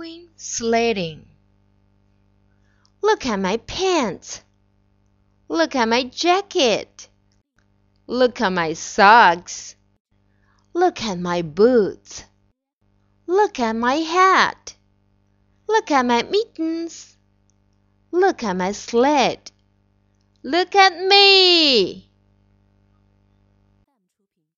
going sledding. Look at my pants! Look at my jacket! Look at my socks! Look at my boots! Look at my hat! Look at my mittens! Look at my sled! Look at me!